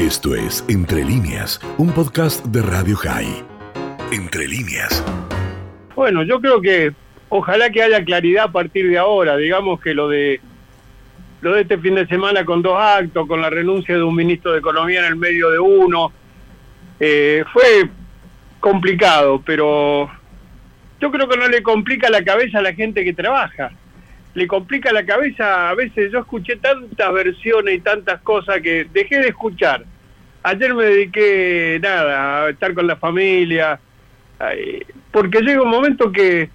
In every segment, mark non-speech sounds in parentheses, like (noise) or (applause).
Esto es Entre líneas, un podcast de Radio High. Entre líneas. Bueno, yo creo que ojalá que haya claridad a partir de ahora. Digamos que lo de lo de este fin de semana con dos actos, con la renuncia de un ministro de Economía en el medio de uno, eh, fue complicado, pero yo creo que no le complica la cabeza a la gente que trabaja. Le complica la cabeza, a veces yo escuché tantas versiones y tantas cosas que dejé de escuchar. Ayer me dediqué, nada, a estar con la familia, porque llega un momento que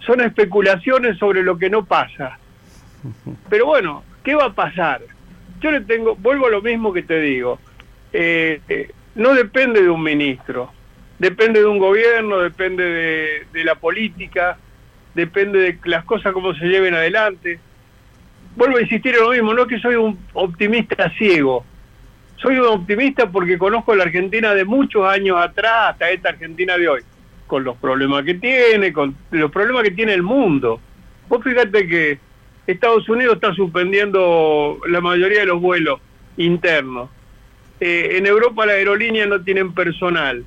son especulaciones sobre lo que no pasa. (laughs) Pero bueno, ¿qué va a pasar? Yo le tengo, vuelvo a lo mismo que te digo, eh, eh, no depende de un ministro, depende de un gobierno, depende de, la política, depende de las cosas como se lleven adelante. Vuelvo a insistir en lo mismo, no es que soy un optimista ciego, soy un optimista porque conozco la Argentina de muchos años atrás hasta esta Argentina de hoy, con los problemas que tiene, con los problemas que tiene el mundo. Vos fíjate que Estados Unidos está suspendiendo la mayoría de los vuelos internos. Eh, en Europa las aerolíneas no tienen personal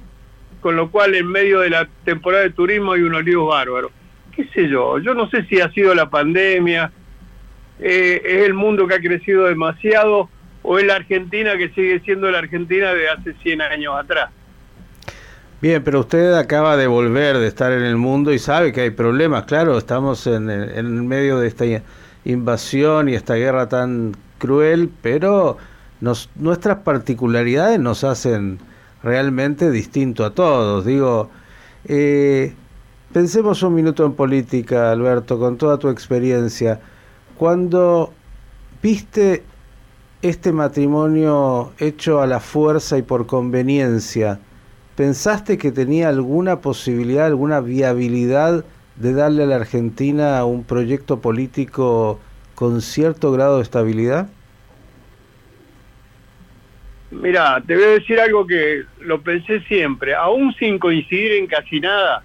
con lo cual en medio de la temporada de turismo hay unos líos bárbaros. ¿Qué sé yo? Yo no sé si ha sido la pandemia, eh, es el mundo que ha crecido demasiado o es la Argentina que sigue siendo la Argentina de hace 100 años atrás. Bien, pero usted acaba de volver de estar en el mundo y sabe que hay problemas, claro, estamos en, en medio de esta invasión y esta guerra tan cruel, pero nuestras particularidades nos hacen realmente distinto a todos. Digo, eh, pensemos un minuto en política, Alberto, con toda tu experiencia. Cuando viste este matrimonio hecho a la fuerza y por conveniencia, ¿pensaste que tenía alguna posibilidad, alguna viabilidad de darle a la Argentina un proyecto político con cierto grado de estabilidad? Mira, te voy a decir algo que lo pensé siempre, aún sin coincidir en casi nada,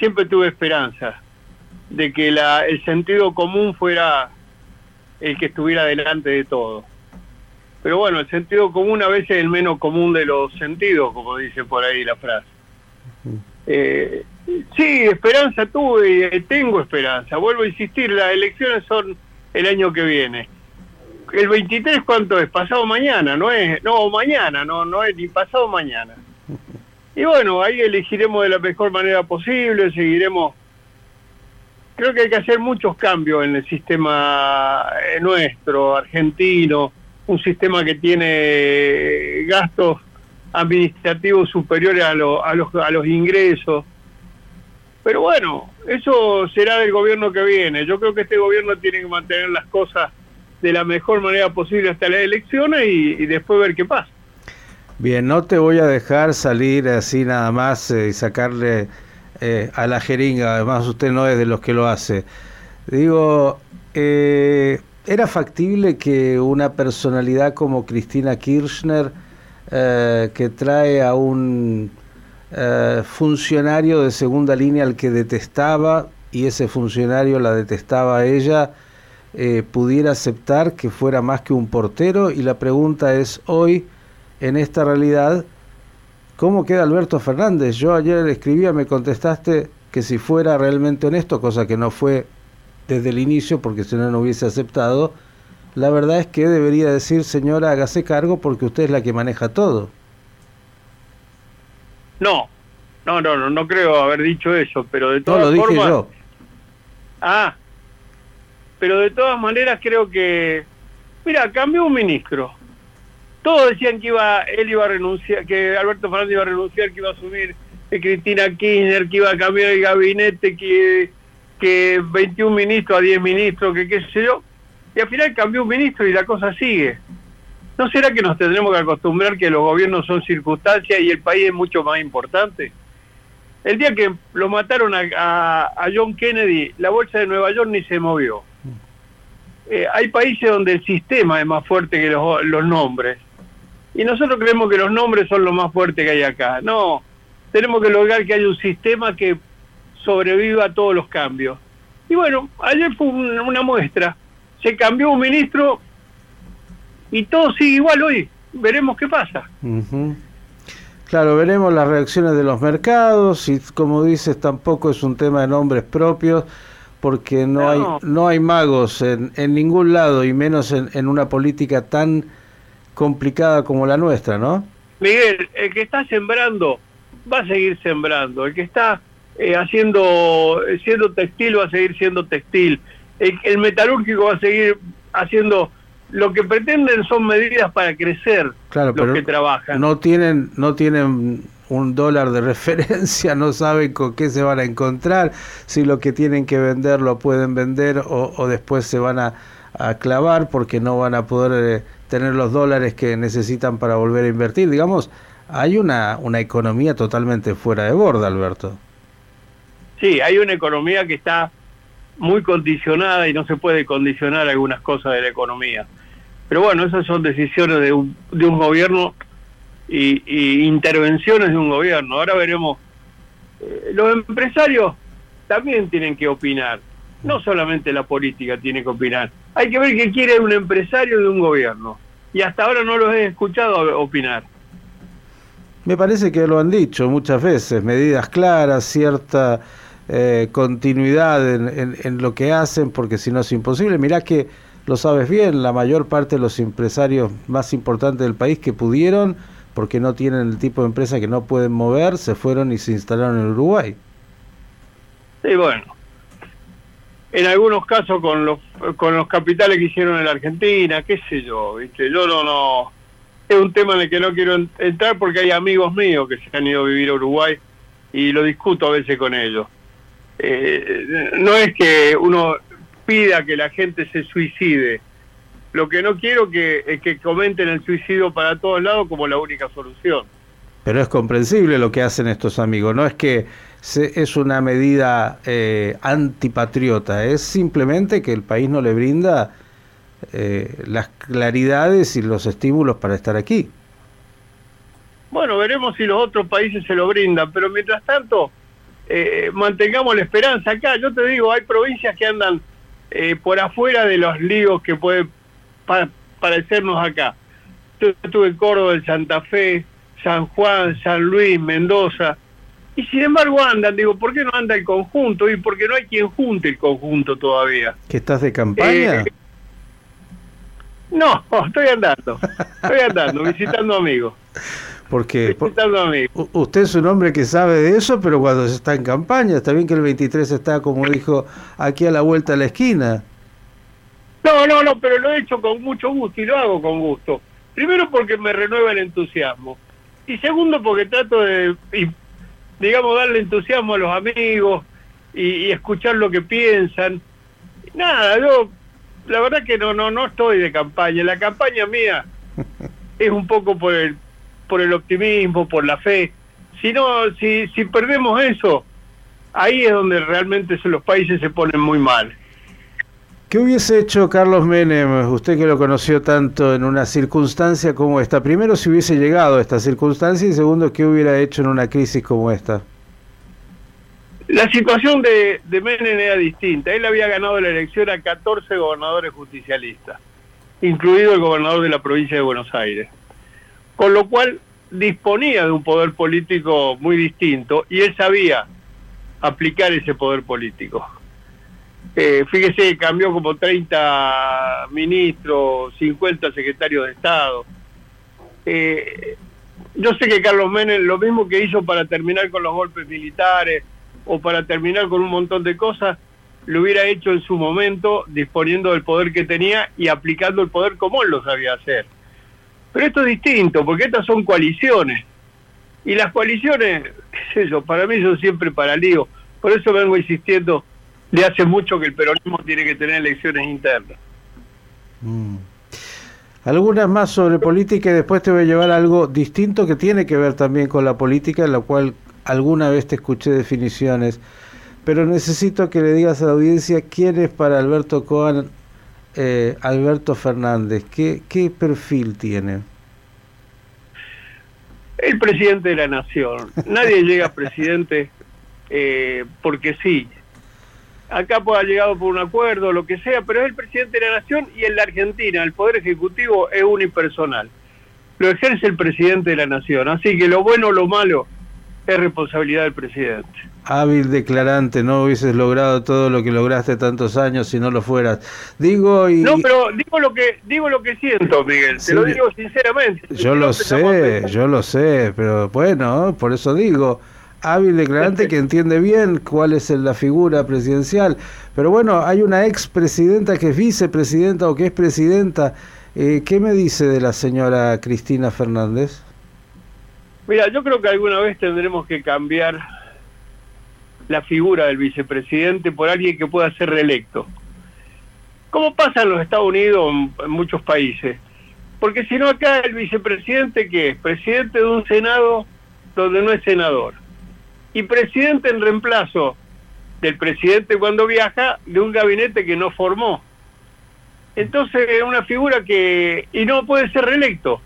siempre tuve esperanza de que la, el sentido común fuera el que estuviera delante de todo. Pero bueno, el sentido común a veces es el menos común de los sentidos, como dice por ahí la frase. Eh, sí, esperanza tuve y tengo esperanza. Vuelvo a insistir, las elecciones son el año que viene el 23 cuánto es, pasado mañana, no es, no, mañana, no, no es ni pasado mañana. Y bueno, ahí elegiremos de la mejor manera posible, seguiremos. Creo que hay que hacer muchos cambios en el sistema eh, nuestro, argentino, un sistema que tiene gastos administrativos superiores a, a, los, a los ingresos. Pero bueno, eso será del gobierno que viene. Yo creo que este gobierno tiene que mantener las cosas de la mejor manera posible hasta las elecciones y, después ver qué pasa. Bien, no te voy a dejar salir así nada más eh, y sacarle eh, a la jeringa, además usted no es de los que lo hace. Digo, eh, ¿era factible que una personalidad como Cristina Kirchner, que trae a un funcionario de segunda línea al que detestaba y ese funcionario la detestaba a ella, pudiera aceptar que fuera más que un portero y la pregunta es hoy, en esta realidad, ¿cómo queda Alberto Fernández? Yo ayer escribía, me contestaste que si fuera realmente honesto, cosa que no fue desde el inicio porque si no no hubiese aceptado, la verdad es que debería decir, señora, hágase cargo porque usted es la que maneja todo. No, no, no, no, no creo haber dicho eso, pero de todas no, lo dije yo. Ah, pero de todas maneras creo que, mira, cambió un ministro. Todos decían que iba, él iba a renunciar, que Alberto Fernández iba a renunciar, que iba a subir Cristina Kirchner, que iba a cambiar el gabinete, que, que 21 ministros a 10 ministros, que qué sé yo. Y al final cambió un ministro y la cosa sigue. ¿No será que nos tendremos que acostumbrar que los gobiernos son circunstancias y el país es mucho más importante? El día que lo mataron a, a John Kennedy, la bolsa de Nueva York ni se movió. Eh, hay países donde el sistema es más fuerte que los, los nombres. Y nosotros creemos que los nombres son lo más fuerte que hay acá. No, tenemos que lograr que haya un sistema que sobreviva a todos los cambios. Y bueno, ayer fue una muestra. Se cambió un ministro y todo sigue igual hoy. veremos qué pasa. Claro, veremos las reacciones de los mercados y como dices, tampoco es un tema de nombres propios porque no, hay no hay magos en, en ningún lado y menos en, en, una política tan complicada como la nuestra, ¿no? Miguel, el que está sembrando va a seguir sembrando, el que está eh, haciendo siendo textil va a seguir siendo textil, el, el metalúrgico va a seguir haciendo lo que pretenden son medidas para crecer claro, los que trabajan. No tienen, no tienen un dólar de (laughs) referencia, no saben con qué se van a encontrar, si lo que tienen que vender lo pueden vender o, o después se van a, a, clavar porque no van a poder eh, tener los dólares que necesitan para volver a invertir. Digamos, hay una, una economía totalmente fuera de borda, Alberto. Sí, hay una economía que está muy condicionada y no se puede condicionar algunas cosas de la economía. Pero bueno, esas son decisiones de un, de un gobierno y, intervenciones de un gobierno. Ahora veremos, eh, los empresarios también tienen que opinar, no solamente la política tiene que opinar. Hay que ver qué quiere un empresario de un gobierno. Y hasta ahora no los he escuchado opinar. Me parece que lo han dicho muchas veces, medidas claras, cierta eh, continuidad en, en, en, lo que hacen, porque si no es imposible. Mirá que lo sabes bien, la mayor parte de los empresarios más importantes del país que pudieron, porque no tienen el tipo de empresa que no pueden mover, se fueron y se instalaron en Uruguay. Sí, bueno. En algunos casos con los con los capitales que hicieron en la Argentina, qué sé yo, ¿viste? Yo no no es un tema en el que no quiero entrar porque hay amigos míos que se han ido a vivir a Uruguay y lo discuto a veces con ellos. Eh, no es que uno pida que la gente se suicide. Lo que no quiero que, es que comenten el suicidio para todos lados como la única solución. Pero es comprensible lo que hacen estos amigos, no es que se, es una medida eh, antipatriota, es simplemente que el país no le brinda eh, las claridades y los estímulos para estar aquí. Bueno, veremos si los otros países se lo brindan, pero mientras tanto, eh, mantengamos la esperanza acá. Yo te digo, hay provincias que andan eh, por afuera de los líos que puede pa parecernos acá. Yo estuve en Córdoba, en Santa Fe, San Juan, San Luis, Mendoza, y sin embargo andan, digo, ¿por qué no anda el conjunto? Y porque no hay quien junte el conjunto todavía. ¿Que estás de campaña? Eh, no, (laughs) estoy andando, estoy andando, visitando amigos. Porque por, usted es un hombre que sabe de eso, pero cuando se está en campaña, está bien que el 23 está, como dijo, aquí a la vuelta de la esquina. No, no, no, pero lo he hecho con mucho gusto y lo hago con gusto. Primero porque me renueva el entusiasmo. Y segundo porque trato de, digamos, darle entusiasmo a los amigos y, y escuchar lo que piensan. Nada, yo la verdad que no, no, no estoy de campaña. La campaña mía (laughs) es un poco por el por el optimismo, por la fe. Si no, si, si perdemos eso, ahí es donde realmente los países se ponen muy mal. ¿Qué hubiese hecho Carlos Menem, usted que lo conoció tanto en una circunstancia como esta? Primero, si hubiese llegado a esta circunstancia y segundo, ¿qué hubiera hecho en una crisis como esta? La situación de, de Menem era distinta. Él había ganado la elección a 14 gobernadores justicialistas, incluido el gobernador de la provincia de Buenos Aires con lo cual disponía de un poder político muy distinto y él sabía aplicar ese poder político. Eh, fíjese, cambió como 30 ministros, 50 secretarios de Estado. Eh, yo sé que Carlos Menem, lo mismo que hizo para terminar con los golpes militares o para terminar con un montón de cosas, lo hubiera hecho en su momento disponiendo del poder que tenía y aplicando el poder como él lo sabía hacer. Pero esto es distinto, porque estas son coaliciones. Y las coaliciones, qué para mí son siempre para. Por eso vengo insistiendo de hace mucho que el peronismo tiene que tener elecciones internas. Mm. Algunas más sobre política y después te voy a llevar algo distinto que tiene que ver también con la política, en la cual alguna vez te escuché definiciones. Pero necesito que le digas a la audiencia quién es para Alberto Cohen eh, Alberto Fernández, ¿qué, ¿qué perfil tiene? El presidente de la nación. Nadie llega a presidente eh, porque sí. Acá puede haber llegado por un acuerdo, lo que sea, pero es el presidente de la nación y en la Argentina el Poder Ejecutivo es unipersonal. lo ejerce el presidente de la nación. Así que lo bueno o lo malo es responsabilidad del presidente. Hábil declarante, no hubieses logrado todo lo que lograste tantos años si no lo fueras. Digo y No, pero digo lo que digo lo que siento, Miguel, te lo digo sinceramente. Yo lo sé, yo lo sé, pero bueno, por eso digo, hábil declarante que entiende bien cuál es la figura presidencial. Pero bueno, hay una expresidenta que es vicepresidenta o que es presidenta. Eh, ¿Qué me dice de la señora Cristina Fernández? Mira, yo creo que alguna vez tendremos que cambiar la figura del vicepresidente por alguien que pueda ser reelecto. Como pasa en los Estados Unidos, en muchos países. Porque si no acá el vicepresidente, ¿qué es? Presidente de un Senado donde no es senador. Y presidente en reemplazo del presidente cuando viaja de un gabinete que no formó. Entonces es una figura que... y no puede ser reelecto.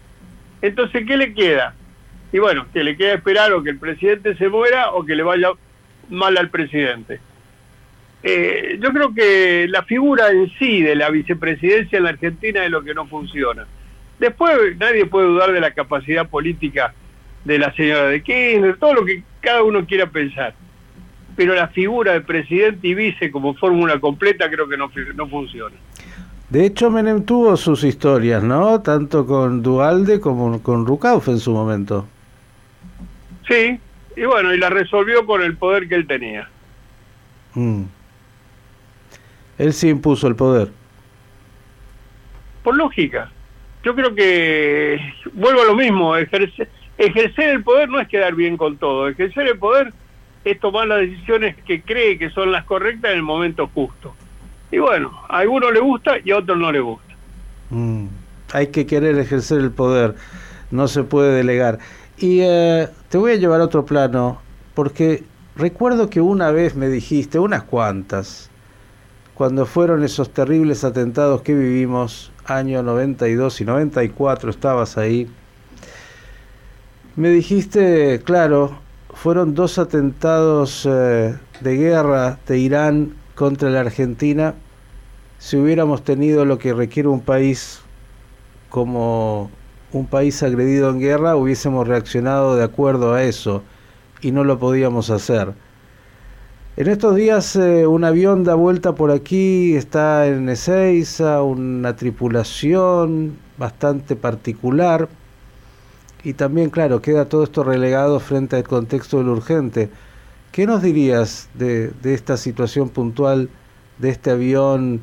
Entonces, ¿qué le queda? Y bueno, que le queda esperar o que el presidente se muera o que le vaya mal al presidente. Eh, yo creo que la figura en sí de la vicepresidencia en la Argentina es lo que no funciona. Después nadie puede dudar de la capacidad política de la señora de Kirchner, todo lo que cada uno quiera pensar. Pero la figura de presidente y vice como fórmula completa creo que no, no funciona. De hecho, Menem tuvo sus historias, ¿no? Tanto con Dualde como con Rucauf en su momento. Sí, y bueno, y la resolvió con el poder que él tenía. Mm. Él sí impuso el poder. Por lógica. Yo creo que, vuelvo a lo mismo, ejercer, ejercer el poder no es quedar bien con todo, ejercer el poder es tomar las decisiones que cree que son las correctas en el momento justo. Y bueno, a algunos le gusta y a otros no le gusta. Mm. Hay que querer ejercer el poder, no se puede delegar. Y eh, te voy a llevar a otro plano, porque recuerdo que una vez me dijiste, unas cuantas, cuando fueron esos terribles atentados que vivimos, año 92 y 94, estabas ahí, me dijiste, claro, fueron dos atentados eh, de guerra de Irán contra la Argentina, si hubiéramos tenido lo que requiere un país como un país agredido en guerra, hubiésemos reaccionado de acuerdo a eso y no lo podíamos hacer. En estos días eh, un avión da vuelta por aquí, está en Ezeiza, una tripulación bastante particular y también, claro, queda todo esto relegado frente al contexto del urgente. ¿Qué nos dirías de, de esta situación puntual de este avión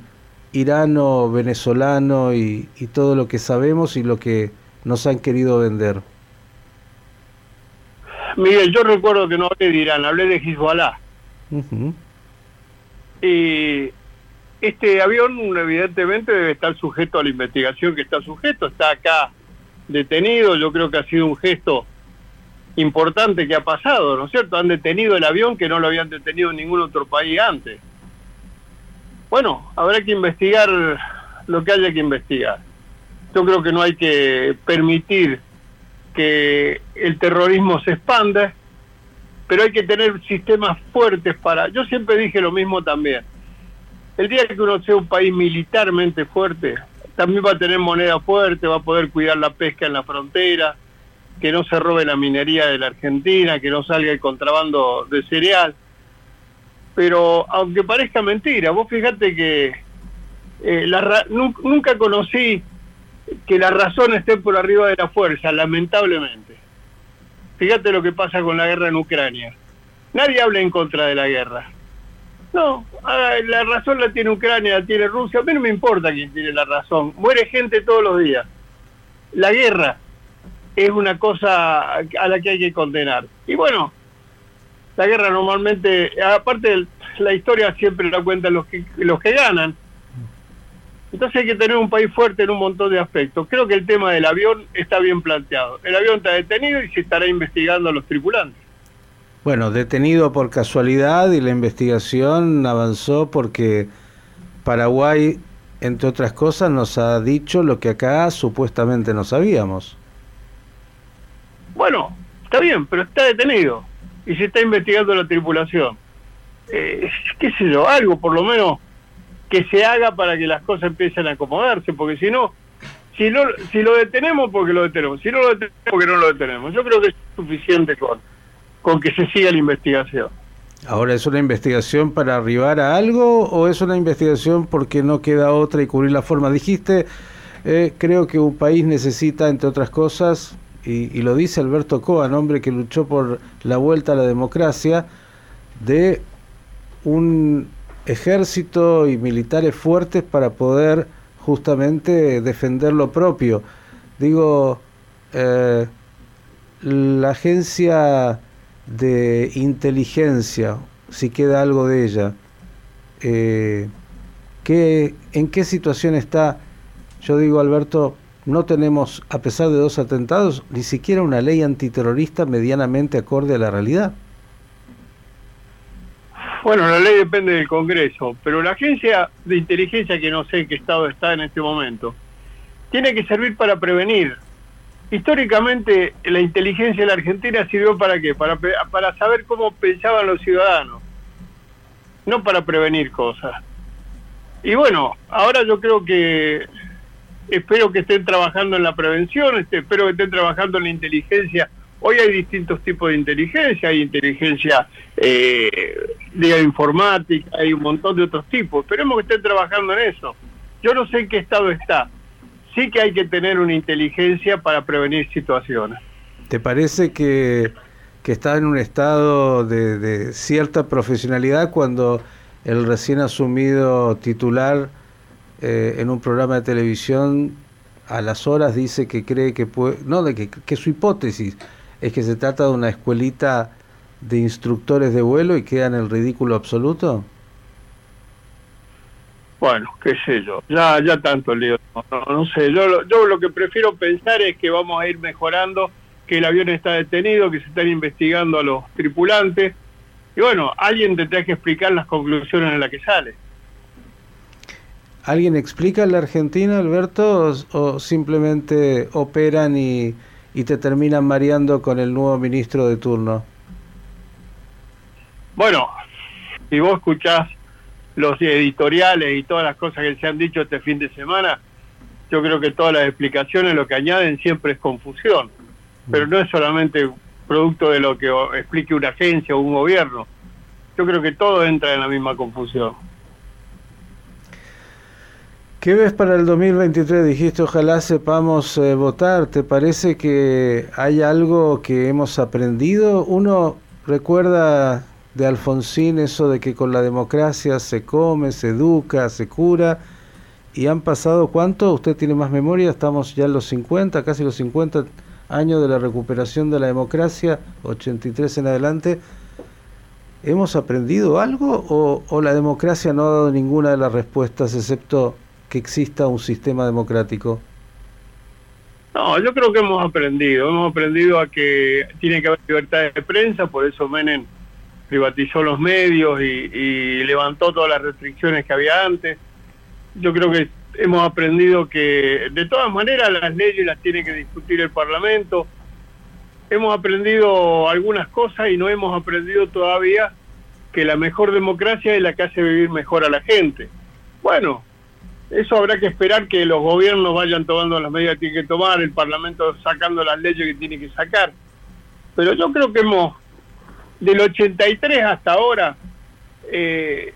irano, venezolano y, y todo lo que sabemos y lo que nos han querido vender? Miguel, yo recuerdo que no hablé de Irán, hablé de Hezbollah. Y este avión evidentemente debe estar sujeto a la investigación que está sujeto, está acá detenido, yo creo que ha sido un gesto importante que ha pasado, ¿no es cierto? Han detenido el avión que no lo habían detenido en ningún otro país antes. Bueno, habrá que investigar lo que haya que investigar yo creo que no hay que permitir que el terrorismo se expanda, pero hay que tener sistemas fuertes para... Yo siempre dije lo mismo también. El día que uno sea un país militarmente fuerte, también va a tener moneda fuerte, va a poder cuidar la pesca en la frontera, que no se robe la minería de la Argentina, que no salga el contrabando de cereal. Pero aunque parezca mentira, vos fíjate que eh, nunca conocí que la razón esté por arriba de la fuerza, lamentablemente. Fíjate lo que pasa con la guerra en Ucrania. Nadie habla en contra de la guerra. No, la razón la tiene Ucrania, la tiene Rusia. A mí no me importa quién tiene la razón. Muere gente todos los días. La guerra es una cosa a la que hay que condenar. Y bueno, la guerra normalmente, aparte la historia siempre la cuentan los que, los que ganan. Entonces hay que tener un país fuerte en un montón de aspectos. Creo que el tema del avión está bien planteado. El avión está detenido y se estará investigando a los tripulantes. Bueno, detenido por casualidad y la investigación avanzó porque Paraguay, entre otras cosas, nos ha dicho lo que acá supuestamente no sabíamos. Bueno, está bien, pero está detenido y se está investigando la tripulación. Eh, qué sé yo, algo por lo menos que se haga para que las cosas empiecen a acomodarse, porque si no, Si lo, si lo detenemos, porque lo detenemos. Si no lo detenemos, porque no lo detenemos. Yo creo que es suficiente con que se siga la investigación. Ahora, ¿es una investigación para arribar a algo o es una investigación porque no queda otra y cubrir la forma? Dijiste, eh, creo que un país necesita, entre otras cosas, y, lo dice Alberto Coa, hombre que luchó por la vuelta a la democracia, de un ejército y militares fuertes para poder justamente defender lo propio. Digo, eh, la agencia de inteligencia, si queda algo de ella, eh, ¿qué, ¿en qué situación está? Yo digo, Alberto, no tenemos, a pesar de dos atentados, ni siquiera una ley antiterrorista medianamente acorde a la realidad. Bueno, la ley depende del Congreso, pero la agencia de inteligencia, que no sé en qué estado está en este momento, tiene que servir para prevenir. Históricamente, la inteligencia de la Argentina sirvió para qué? Para, para saber cómo pensaban los ciudadanos, no para prevenir cosas. Y bueno, ahora yo creo que espero que estén trabajando en la prevención, este, espero que estén trabajando en la inteligencia Hoy hay distintos tipos de inteligencia, hay inteligencia eh, de informática, hay un montón de otros tipos. Esperemos que estén trabajando en eso. Yo no sé en qué estado está. Sí que hay que tener una inteligencia para prevenir situaciones. ¿Te parece que, que está en un estado de, cierta profesionalidad cuando el recién asumido titular eh, en un programa de televisión a las horas dice que cree que puede, no, de que, que su hipótesis es que se trata de una escuelita de instructores de vuelo y queda en el ridículo absoluto? Bueno, qué sé yo, ya ya tanto lío, no, sé, yo, yo lo que prefiero pensar es que vamos a ir mejorando, que el avión está detenido, que se están investigando a los tripulantes, y bueno, alguien tendrá que explicar las conclusiones en las que sale. ¿Alguien explica en la Argentina, Alberto, o simplemente operan y y te terminan mareando con el nuevo ministro de turno? Bueno, si vos escuchás los editoriales y todas las cosas que se han dicho este fin de semana, yo creo que todas las explicaciones lo que añaden siempre es confusión, pero no es solamente producto de lo que explique una agencia o un gobierno. Yo creo que todo entra en la misma confusión. ¿Qué ves para el 2023? Dijiste, ojalá sepamos eh, votar. ¿Te parece que hay algo que hemos aprendido? Uno recuerda de Alfonsín eso de que con la democracia se come, se educa, se cura. ¿Y han pasado cuánto? ¿Usted tiene más memoria? Estamos ya en los 50, casi los 50 años de la recuperación de la democracia, 83 en adelante. ¿Hemos aprendido algo o, la democracia no ha dado ninguna de las respuestas excepto que exista un sistema democrático? No, yo creo que hemos aprendido, hemos aprendido a que tiene que haber libertad de prensa, por eso Menem privatizó los medios y, levantó todas las restricciones que había antes. Yo creo que hemos aprendido que de todas maneras las leyes las tiene que discutir el Parlamento. Hemos aprendido algunas cosas y no hemos aprendido todavía que la mejor democracia es la que hace vivir mejor a la gente. Bueno, eso habrá que esperar que los gobiernos vayan tomando las medidas que tienen que tomar, el Parlamento sacando las leyes que tiene que sacar. Pero yo creo que hemos, del 83 hasta ahora, eh,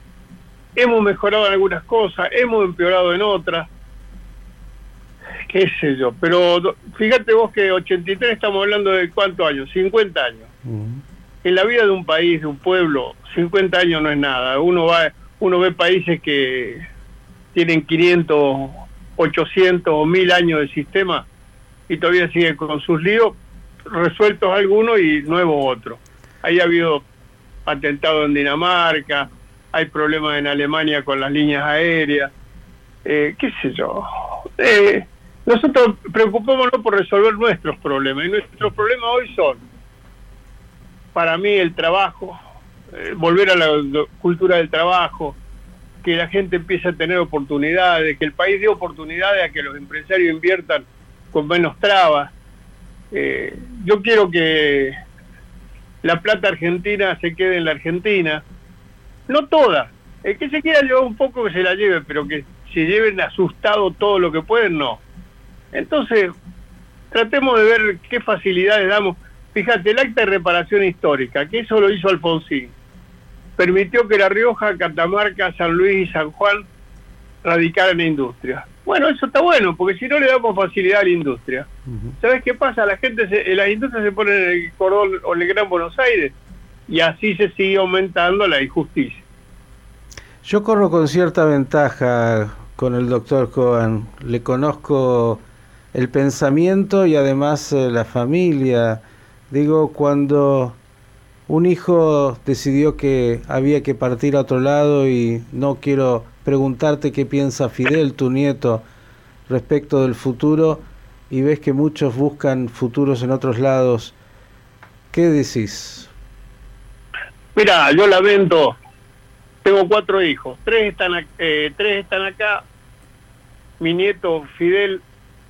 hemos mejorado en algunas cosas, hemos empeorado en otras, qué sé yo. Pero fíjate vos que 83 estamos hablando de cuántos años, 50 años. En la vida de un país, de un pueblo, 50 años no es nada. Uno va, uno ve países que tienen 500, 800 o 1000 años de sistema y todavía siguen con sus líos, resueltos algunos y nuevos otros. Ahí ha habido atentados en Dinamarca, hay problemas en Alemania con las líneas aéreas, eh, qué sé yo. Eh, nosotros preocupémonos por resolver nuestros problemas y nuestros problemas hoy son, para mí, el trabajo, eh, volver a la cultura del trabajo, que la gente empiece a tener oportunidades, que el país dé oportunidades a que los empresarios inviertan con menos trabas. Yo quiero que la plata argentina se quede en la Argentina, no toda, el que se quiera llevar un poco que se la lleve, pero que se lleven asustado todo lo que pueden, no. Entonces, tratemos de ver qué facilidades damos. Fíjate, el acta de reparación histórica, que eso lo hizo Alfonsín, permitió que La Rioja, Catamarca, San Luis y San Juan radicaran en industria. Bueno, eso está bueno, porque si no le damos facilidad a la industria. ¿Sabes qué pasa? La gente, se, las industrias se ponen en el cordón o en el Gran Buenos Aires y así se sigue aumentando la injusticia. Yo corro con cierta ventaja con el doctor Cohen. Le conozco el pensamiento y además eh, la familia. Digo, cuando un hijo decidió que había que partir a otro lado y no quiero preguntarte qué piensa Fidel, tu nieto, respecto del futuro y ves que muchos buscan futuros en otros lados. ¿Qué decís? Mira, yo lamento, tengo cuatro hijos, tres están, eh, tres están acá, mi nieto Fidel,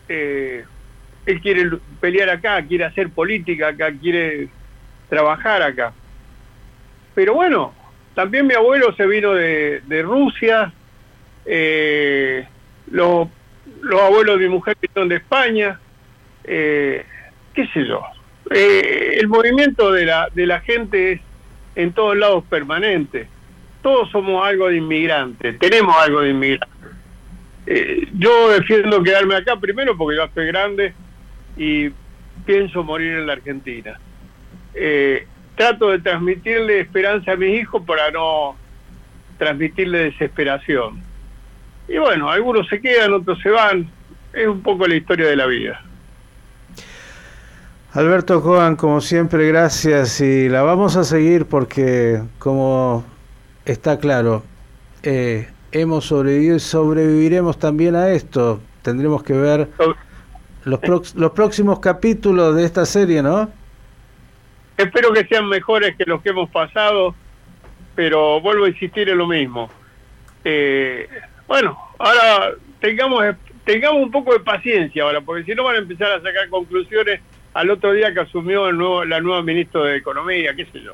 eh, él quiere pelear acá, quiere hacer política acá, quiere trabajar acá. Pero bueno, también mi abuelo se vino de, de Rusia, eh, los, los abuelos de mi mujer vinieron de España, eh, qué sé yo. Eh, el movimiento de la, de la gente es en todos lados permanente. Todos somos algo de inmigrantes, tenemos algo de inmigrantes. Eh, yo defiendo quedarme acá primero porque yo estoy grande y pienso morir en la Argentina. Eh, trato de transmitirle esperanza a mis hijos para no transmitirle desesperación. Y bueno, algunos se quedan, otros se van. Es un poco la historia de la vida. Alberto Coan, como siempre, gracias y la vamos a seguir porque, como está claro, eh, hemos sobrevivido y sobreviviremos también a esto. Tendremos que ver los, los próximos capítulos de esta serie, ¿no? Espero que sean mejores que los que hemos pasado, pero vuelvo a insistir en lo mismo. Eh, bueno, ahora tengamos tengamos un poco de paciencia ahora, porque si no van a empezar a sacar conclusiones al otro día que asumió el nuevo, la nueva ministra de Economía, qué sé yo.